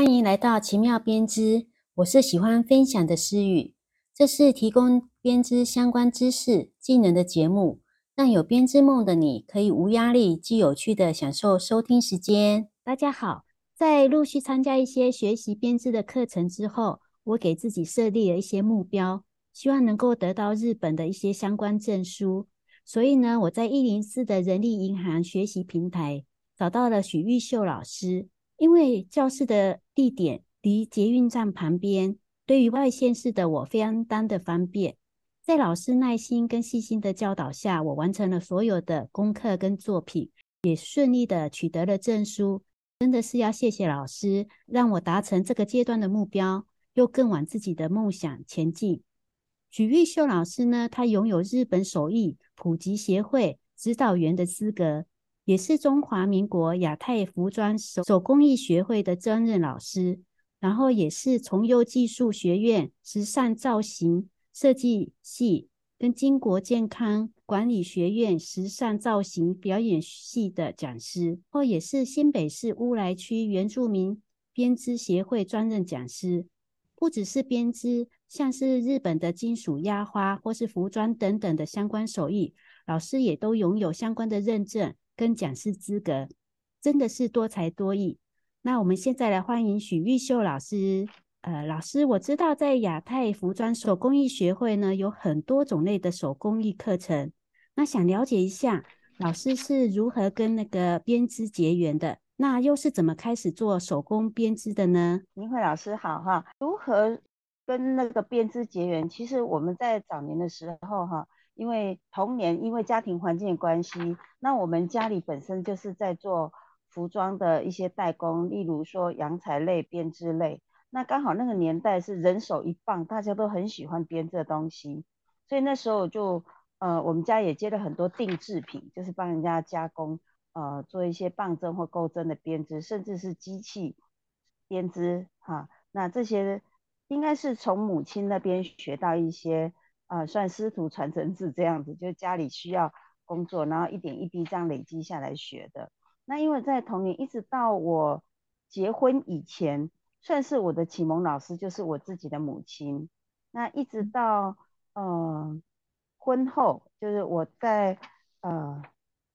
欢迎来到奇妙编织，我是喜欢分享的思雨。这是提供编织相关知识、技能的节目，让有编织梦的你可以无压力、既有趣的享受收听时间。大家好，在陆续参加一些学习编织的课程之后，我给自己设立了一些目标，希望能够得到日本的一些相关证书。所以呢，我在一零四的人力银行学习平台找到了许玉秀老师。因为教室的地点离捷运站旁边，对于外县市的我非常当的方便。在老师耐心跟细心的教导下，我完成了所有的功课跟作品，也顺利的取得了证书。真的是要谢谢老师，让我达成这个阶段的目标，又更往自己的梦想前进。许玉秀老师呢，他拥有日本手艺普及协会指导员的资格。也是中华民国亚太服装手手工艺学会的专任老师，然后也是从优技术学院时尚造型设计系跟金国健康管理学院时尚造型表演系的讲师，或也是新北市乌来区原住民编织协会专任讲师。不只是编织，像是日本的金属压花或是服装等等的相关手艺，老师也都拥有相关的认证。跟讲师资格真的是多才多艺。那我们现在来欢迎许玉秀老师。呃，老师，我知道在亚太服装手工艺学会呢，有很多种类的手工艺课程。那想了解一下，老师是如何跟那个编织结缘的？那又是怎么开始做手工编织的呢？明慧老师好哈，如何跟那个编织结缘？其实我们在早年的时候哈。因为童年，因为家庭环境的关系，那我们家里本身就是在做服装的一些代工，例如说洋裁类、编织类。那刚好那个年代是人手一棒，大家都很喜欢编这东西，所以那时候就呃，我们家也接了很多定制品，就是帮人家加工，呃，做一些棒针或钩针的编织，甚至是机器编织哈。那这些应该是从母亲那边学到一些。啊，算师徒传承制这样子，就家里需要工作，然后一点一滴这样累积下来学的。那因为在童年一直到我结婚以前，算是我的启蒙老师就是我自己的母亲。那一直到呃婚后，就是我在呃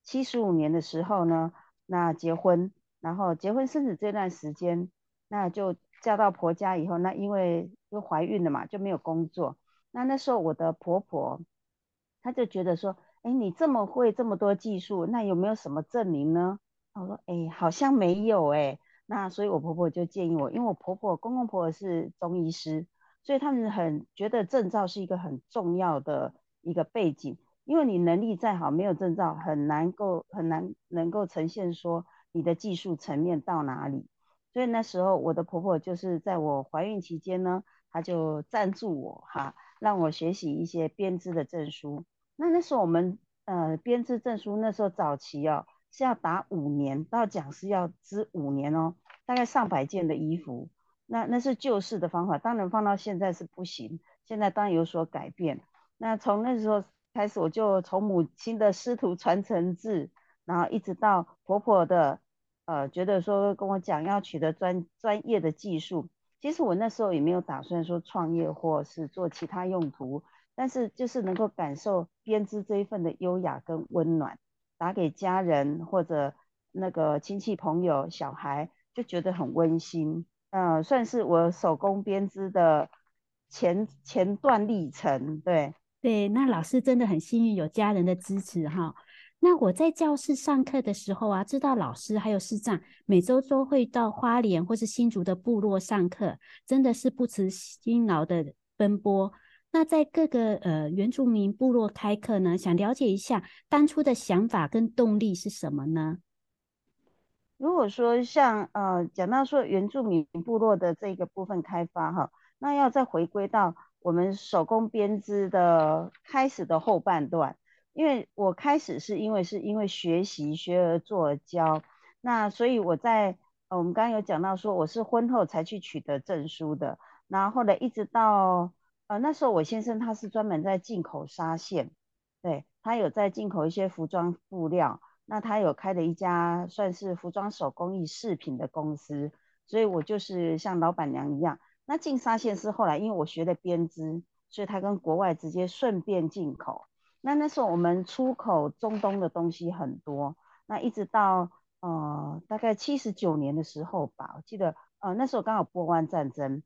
七十五年的时候呢，那结婚，然后结婚生子这段时间，那就嫁到婆家以后，那因为又怀孕了嘛，就没有工作。那那时候我的婆婆，她就觉得说，哎，你这么会这么多技术，那有没有什么证明呢？我说，哎，好像没有哎。那所以我婆婆就建议我，因为我婆婆公公婆婆是中医师，所以他们很觉得证照是一个很重要的一个背景，因为你能力再好，没有证照很难够很难能够呈现说你的技术层面到哪里。所以那时候我的婆婆就是在我怀孕期间呢，她就赞助我哈。让我学习一些编织的证书。那那时候我们呃编织证书那时候早期哦是要打五年，到讲师要织五年哦，大概上百件的衣服。那那是旧式的方法，当然放到现在是不行。现在当然有所改变。那从那时候开始，我就从母亲的师徒传承制，然后一直到婆婆的呃觉得说跟我讲要取得专专业的技术。其实我那时候也没有打算说创业或是做其他用途，但是就是能够感受编织这一份的优雅跟温暖，打给家人或者那个亲戚朋友、小孩，就觉得很温馨。嗯，算是我手工编织的前前段历程。对对，那老师真的很幸运有家人的支持哈。那我在教室上课的时候啊，知道老师还有师长每周都会到花莲或是新竹的部落上课，真的是不辞辛劳的奔波。那在各个呃原住民部落开课呢，想了解一下当初的想法跟动力是什么呢？如果说像呃讲到说原住民部落的这个部分开发哈，那要再回归到我们手工编织的开始的后半段。因为我开始是因为是因为学习学而做而教，那所以我在呃我们刚刚有讲到说我是婚后才去取得证书的，然后呢一直到呃那时候我先生他是专门在进口纱线，对他有在进口一些服装布料，那他有开了一家算是服装手工艺饰品的公司，所以我就是像老板娘一样。那进纱线是后来，因为我学的编织，所以他跟国外直接顺便进口。那那时候我们出口中东的东西很多，那一直到呃大概七十九年的时候吧，我记得呃那时候刚好波湾战争，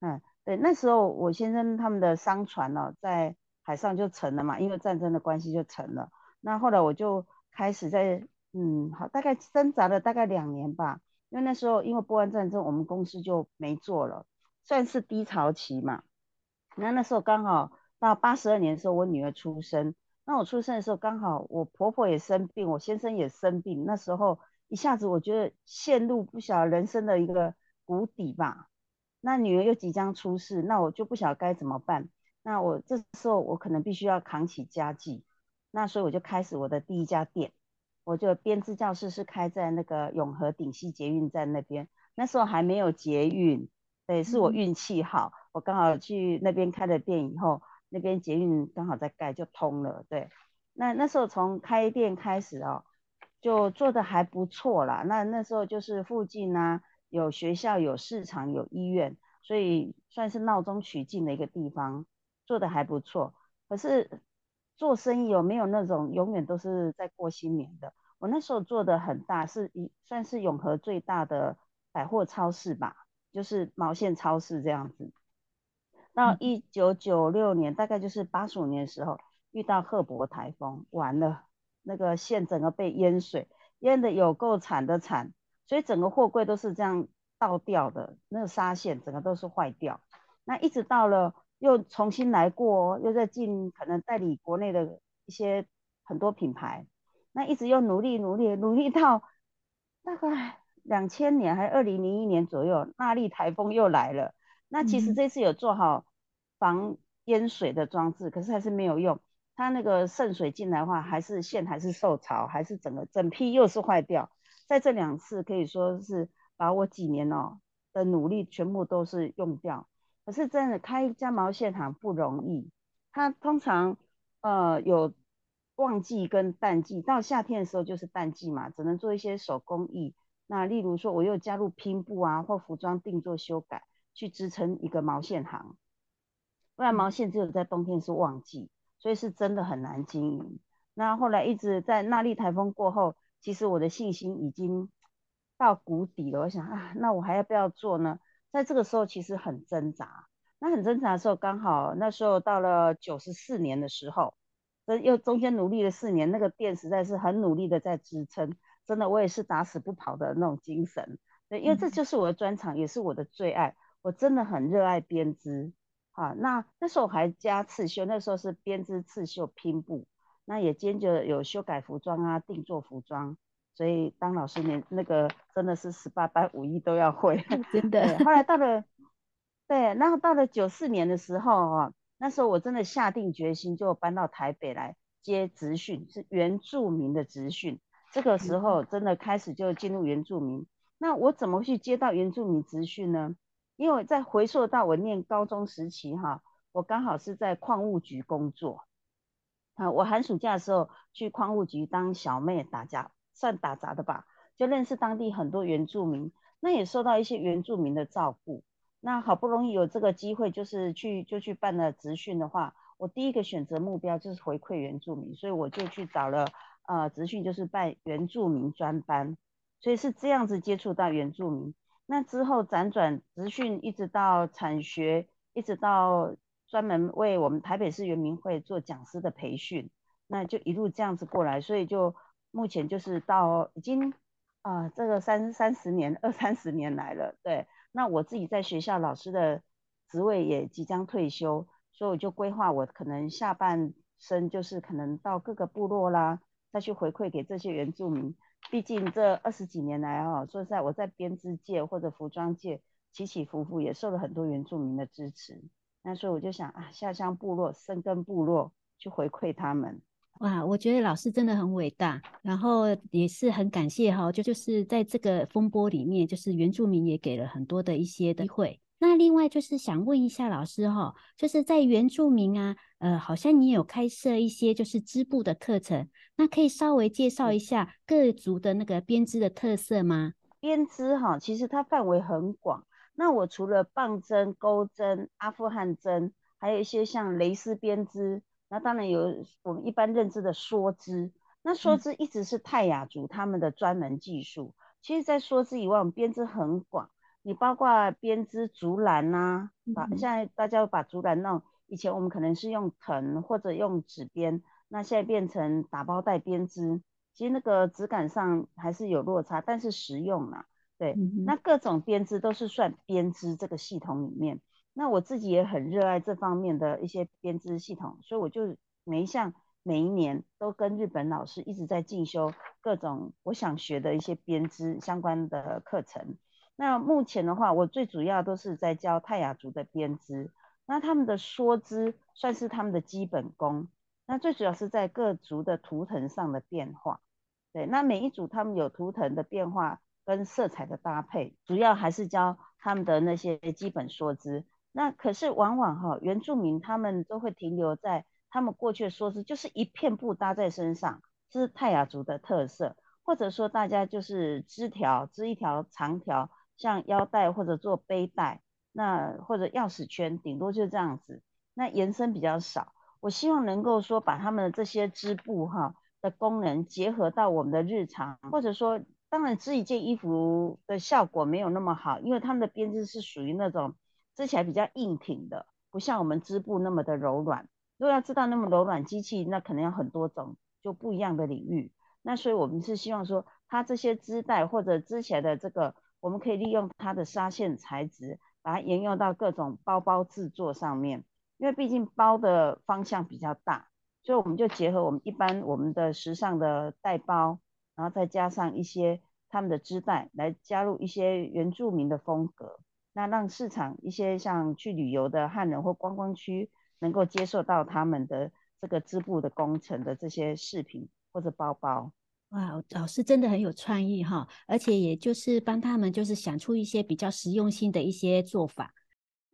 嗯，对，那时候我先生他们的商船呢在海上就沉了嘛，因为战争的关系就沉了。那后来我就开始在嗯好大概挣扎了大概两年吧，因为那时候因为波湾战争，我们公司就没做了，算是低潮期嘛。那那时候刚好到八十二年的时候，我女儿出生。那我出生的时候刚好我婆婆也生病，我先生也生病，那时候一下子我觉得陷入不晓得人生的一个谷底吧。那女儿又即将出世，那我就不晓得该怎么办。那我这时候我可能必须要扛起家计，那所以我就开始我的第一家店，我就编织教室是开在那个永和顶溪捷运站那边，那时候还没有捷运，对，是我运气好，我刚好去那边开了店以后。那边捷运刚好在盖，就通了。对，那那时候从开店开始哦，就做的还不错啦。那那时候就是附近呢有学校、有市场、有医院，所以算是闹中取静的一个地方，做的还不错。可是做生意有没有那种永远都是在过新年的？我那时候做的很大，是一算是永和最大的百货超市吧，就是毛线超市这样子。到一九九六年，大概就是八十五年的时候，遇到赫伯台风，完了，那个线整个被淹水，淹的有够惨的惨，所以整个货柜都是这样倒掉的，那个纱线整个都是坏掉。那一直到了又重新来过，哦又在进可能代理国内的一些很多品牌，那一直又努力努力努力到大概两千年还是二零零一年左右，那莉台风又来了。那其实这次有做好防淹水的装置，可是还是没有用。它那个渗水进来的话，还是线还是受潮，还是整个整批又是坏掉。在这两次可以说是把我几年哦的努力全部都是用掉。可是真的开一家毛线行不容易，它通常呃有旺季跟淡季，到夏天的时候就是淡季嘛，只能做一些手工艺。那例如说我又加入拼布啊，或服装定做修改。去支撑一个毛线行，不然毛线只有在冬天是旺季，所以是真的很难经营。那后来一直在那莉台风过后，其实我的信心已经到谷底了。我想啊，那我还要不要做呢？在这个时候其实很挣扎。那很挣扎的时候，刚好那时候到了九十四年的时候，又中间努力了四年，那个店实在是很努力的在支撑。真的，我也是打死不跑的那种精神。对，因为这就是我的专长，也是我的最爱。我真的很热爱编织，啊，那那时候我还加刺绣，那时候是编织、刺绣、拼布，那也兼着有修改服装啊、定做服装，所以当老师连那个真的是十八般武艺都要会，真的。后来到了，对，然后到了九四年的时候啊，那时候我真的下定决心就搬到台北来接职训，是原住民的职训，这个时候真的开始就进入原住民。那我怎么去接到原住民职训呢？因为在回溯到我念高中时期，哈，我刚好是在矿务局工作，啊，我寒暑假的时候去矿务局当小妹打杂，算打杂的吧，就认识当地很多原住民，那也受到一些原住民的照顾。那好不容易有这个机会，就是去就去办了职训的话，我第一个选择目标就是回馈原住民，所以我就去找了呃职训，就是办原住民专班，所以是这样子接触到原住民。那之后辗转职训，一直到产学，一直到专门为我们台北市原民会做讲师的培训，那就一路这样子过来，所以就目前就是到已经啊这个三三十年二三十年来了，对。那我自己在学校老师的职位也即将退休，所以我就规划我可能下半生就是可能到各个部落啦，再去回馈给这些原住民。毕竟这二十几年来啊，说实在，我在编织界或者服装界起起伏伏，也受了很多原住民的支持。那所以我就想啊，下乡部落、深耕部落，去回馈他们。哇，我觉得老师真的很伟大，然后也是很感谢哈，就就是在这个风波里面，就是原住民也给了很多的一些机会。那另外就是想问一下老师哈，就是在原住民啊，呃，好像你有开设一些就是织布的课程，那可以稍微介绍一下各族的那个编织的特色吗？编织哈，其实它范围很广。那我除了棒针、钩针、阿富汗针，还有一些像蕾丝编织，那当然有我们一般认知的梭织。那梭织一直是泰雅族他们的专门技术。其实，在梭织以外，我们编织很广。你包括编织竹篮呐，把现在大家把竹篮弄，以前我们可能是用藤或者用纸编，那现在变成打包袋编织。其实那个质感上还是有落差，但是实用嘛。对，那各种编织都是算编织这个系统里面。那我自己也很热爱这方面的一些编织系统，所以我就每一项每一年都跟日本老师一直在进修各种我想学的一些编织相关的课程。那目前的话，我最主要都是在教泰雅族的编织，那他们的梭织算是他们的基本功。那最主要是在各族的图腾上的变化。对，那每一组他们有图腾的变化跟色彩的搭配，主要还是教他们的那些基本梭织。那可是往往哈，原住民他们都会停留在他们过去的梭织，就是一片布搭在身上，这是泰雅族的特色。或者说大家就是织条，织一条长条，像腰带或者做背带，那或者钥匙圈，顶多就这样子，那延伸比较少。我希望能够说把他们的这些织布哈。的功能结合到我们的日常，或者说，当然织一件衣服的效果没有那么好，因为他们的编织是属于那种织起来比较硬挺的，不像我们织布那么的柔软。如果要知道那么柔软机器，那可能要很多种，就不一样的领域。那所以我们是希望说，它这些织带或者织起来的这个，我们可以利用它的纱线材质，把它沿用到各种包包制作上面，因为毕竟包的方向比较大。所以我们就结合我们一般我们的时尚的带包，然后再加上一些他们的织带，来加入一些原住民的风格，那让市场一些像去旅游的汉人或观光区能够接受到他们的这个织布的工程的这些饰品或者包包。哇，老师真的很有创意哈，而且也就是帮他们就是想出一些比较实用性的一些做法。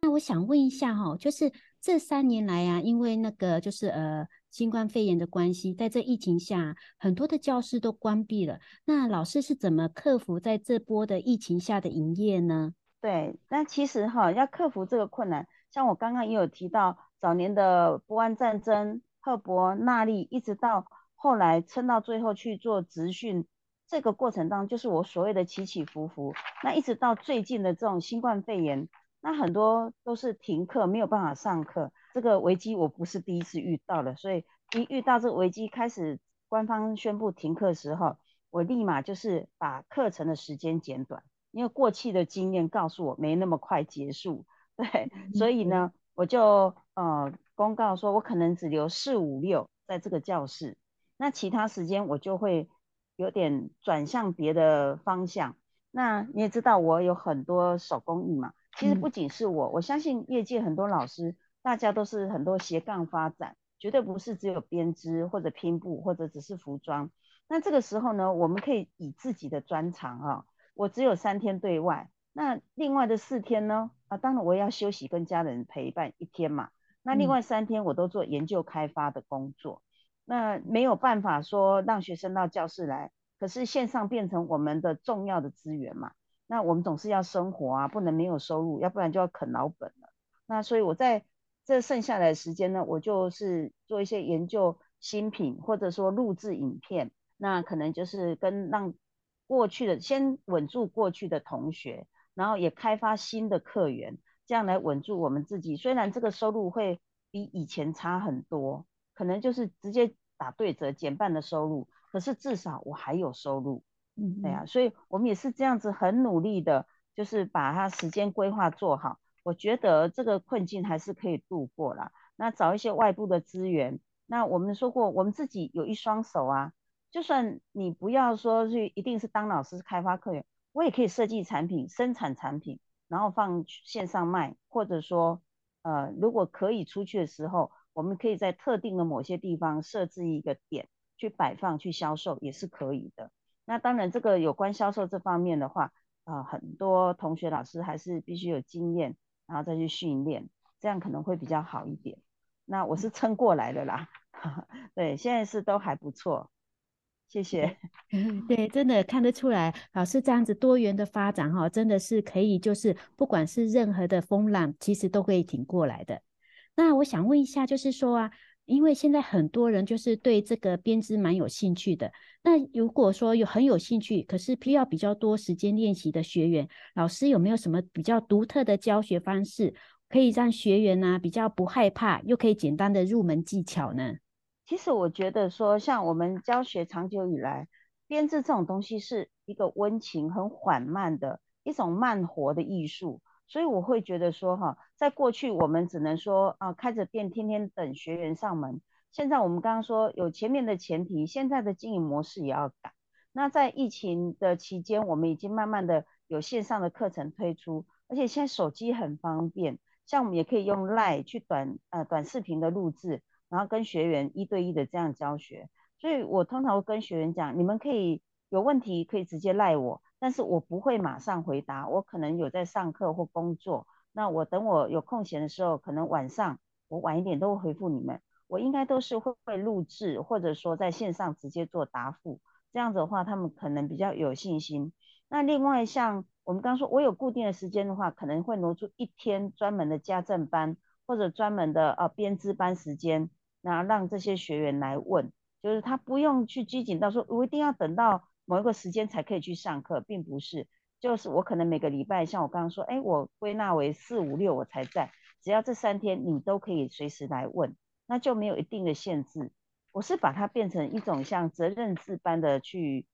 那我想问一下哈，就是这三年来啊，因为那个就是呃。新冠肺炎的关系，在这疫情下，很多的教室都关闭了。那老师是怎么克服在这波的疫情下的营业呢？对，那其实哈，要克服这个困难，像我刚刚也有提到，早年的波安战争、赫伯纳利，一直到后来撑到最后去做职训，这个过程当中，就是我所谓的起起伏伏。那一直到最近的这种新冠肺炎，那很多都是停课，没有办法上课。这个危机我不是第一次遇到了，所以一遇到这个危机，开始官方宣布停课的时候，我立马就是把课程的时间减短，因为过去的经验告诉我没那么快结束，对，所以呢，我就呃公告说我可能只留四五六在这个教室，那其他时间我就会有点转向别的方向。那你也知道我有很多手工艺嘛，其实不仅是我，我相信业界很多老师。大家都是很多斜杠发展，绝对不是只有编织或者拼布或者只是服装。那这个时候呢，我们可以以自己的专长啊，我只有三天对外，那另外的四天呢，啊，当然我也要休息跟家人陪伴一天嘛。那另外三天我都做研究开发的工作，那没有办法说让学生到教室来，可是线上变成我们的重要的资源嘛。那我们总是要生活啊，不能没有收入，要不然就要啃老本了。那所以我在。这剩下来的时间呢，我就是做一些研究新品，或者说录制影片。那可能就是跟让过去的先稳住过去的同学，然后也开发新的客源，这样来稳住我们自己。虽然这个收入会比以前差很多，可能就是直接打对折，减半的收入，可是至少我还有收入。嗯，对呀，所以我们也是这样子很努力的，就是把它时间规划做好。我觉得这个困境还是可以度过了。那找一些外部的资源。那我们说过，我们自己有一双手啊。就算你不要说去，一定是当老师开发客源，我也可以设计产品、生产产品，然后放线上卖，或者说，呃，如果可以出去的时候，我们可以在特定的某些地方设置一个点去摆放、去销售，也是可以的。那当然，这个有关销售这方面的话，啊，很多同学老师还是必须有经验。然后再去训练，这样可能会比较好一点。那我是撑过来的啦，对，现在是都还不错。谢谢。对，真的看得出来，老师这样子多元的发展哈，真的是可以，就是不管是任何的风浪，其实都可以挺过来的。那我想问一下，就是说啊。因为现在很多人就是对这个编织蛮有兴趣的。那如果说有很有兴趣，可是需要比较多时间练习的学员，老师有没有什么比较独特的教学方式，可以让学员呢比较不害怕，又可以简单的入门技巧呢？其实我觉得说，像我们教学长久以来，编织这种东西是一个温情、很缓慢的一种慢活的艺术。所以我会觉得说，哈，在过去我们只能说啊，开着店天天等学员上门。现在我们刚刚说有前面的前提，现在的经营模式也要改。那在疫情的期间，我们已经慢慢的有线上的课程推出，而且现在手机很方便，像我们也可以用 Line 去短呃短视频的录制，然后跟学员一对一的这样教学。所以我通常会跟学员讲，你们可以有问题可以直接赖我。但是我不会马上回答，我可能有在上课或工作。那我等我有空闲的时候，可能晚上我晚一点都会回复你们。我应该都是会会录制，或者说在线上直接做答复。这样子的话，他们可能比较有信心。那另外像我们刚说，我有固定的时间的话，可能会挪出一天专门的家政班或者专门的呃编织班时间，那让这些学员来问，就是他不用去拘谨到说，我一定要等到。某一个时间才可以去上课，并不是，就是我可能每个礼拜，像我刚刚说，哎，我归纳为四五六我才在，只要这三天你都可以随时来问，那就没有一定的限制。我是把它变成一种像责任制般的去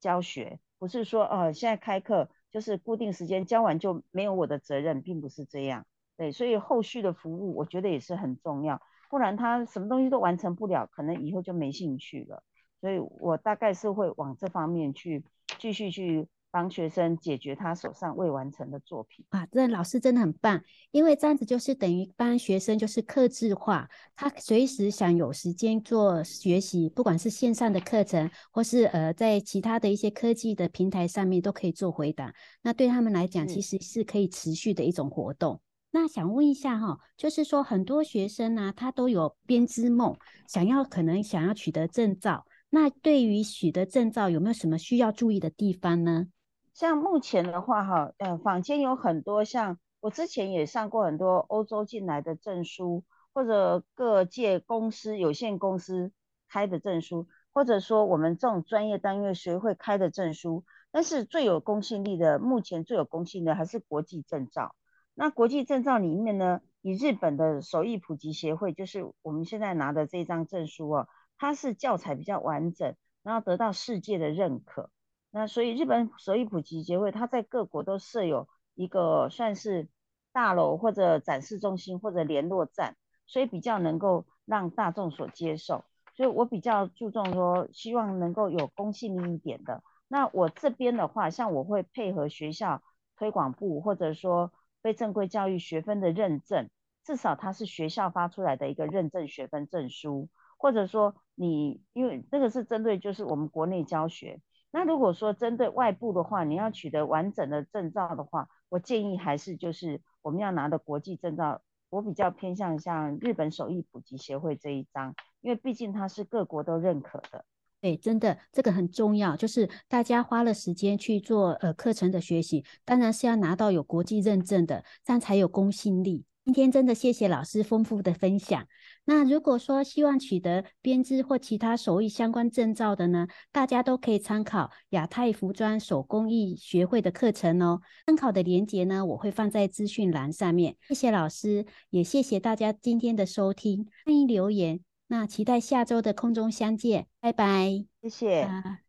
教学，不是说哦现在开课就是固定时间教完就没有我的责任，并不是这样。对，所以后续的服务我觉得也是很重要，不然他什么东西都完成不了，可能以后就没兴趣了。所以我大概是会往这方面去继续去帮学生解决他手上未完成的作品啊，这老师真的很棒，因为这样子就是等于帮学生就是克制化，他随时想有时间做学习，不管是线上的课程或是呃在其他的一些科技的平台上面都可以做回答，那对他们来讲其实是可以持续的一种活动。那想问一下哈，就是说很多学生呢，他都有编织梦，想要可能想要取得证照。那对于取得证照有没有什么需要注意的地方呢？像目前的话，哈，呃，坊间有很多，像我之前也上过很多欧洲进来的证书，或者各界公司、有限公司开的证书，或者说我们这种专业单位学会开的证书。但是最有公信力的，目前最有公信的还是国际证照。那国际证照里面呢，以日本的手艺普及协会，就是我们现在拿的这张证书哦。它是教材比较完整，然后得到世界的认可。那所以日本手艺普及协会，它在各国都设有一个算是大楼或者展示中心或者联络站，所以比较能够让大众所接受。所以我比较注重说，希望能够有公信力一点的。那我这边的话，像我会配合学校推广部，或者说非正规教育学分的认证，至少它是学校发出来的一个认证学分证书。或者说你，因为这个是针对就是我们国内教学，那如果说针对外部的话，你要取得完整的证照的话，我建议还是就是我们要拿的国际证照，我比较偏向像日本手艺普及协会这一张，因为毕竟它是各国都认可的。对，真的这个很重要，就是大家花了时间去做呃课程的学习，当然是要拿到有国际认证的，这样才有公信力。今天真的谢谢老师丰富的分享。那如果说希望取得编织或其他手艺相关证照的呢，大家都可以参考亚太服装手工艺学会的课程哦。参考的链接呢，我会放在资讯栏上面。谢谢老师，也谢谢大家今天的收听，欢迎留言。那期待下周的空中相见，拜拜。谢谢。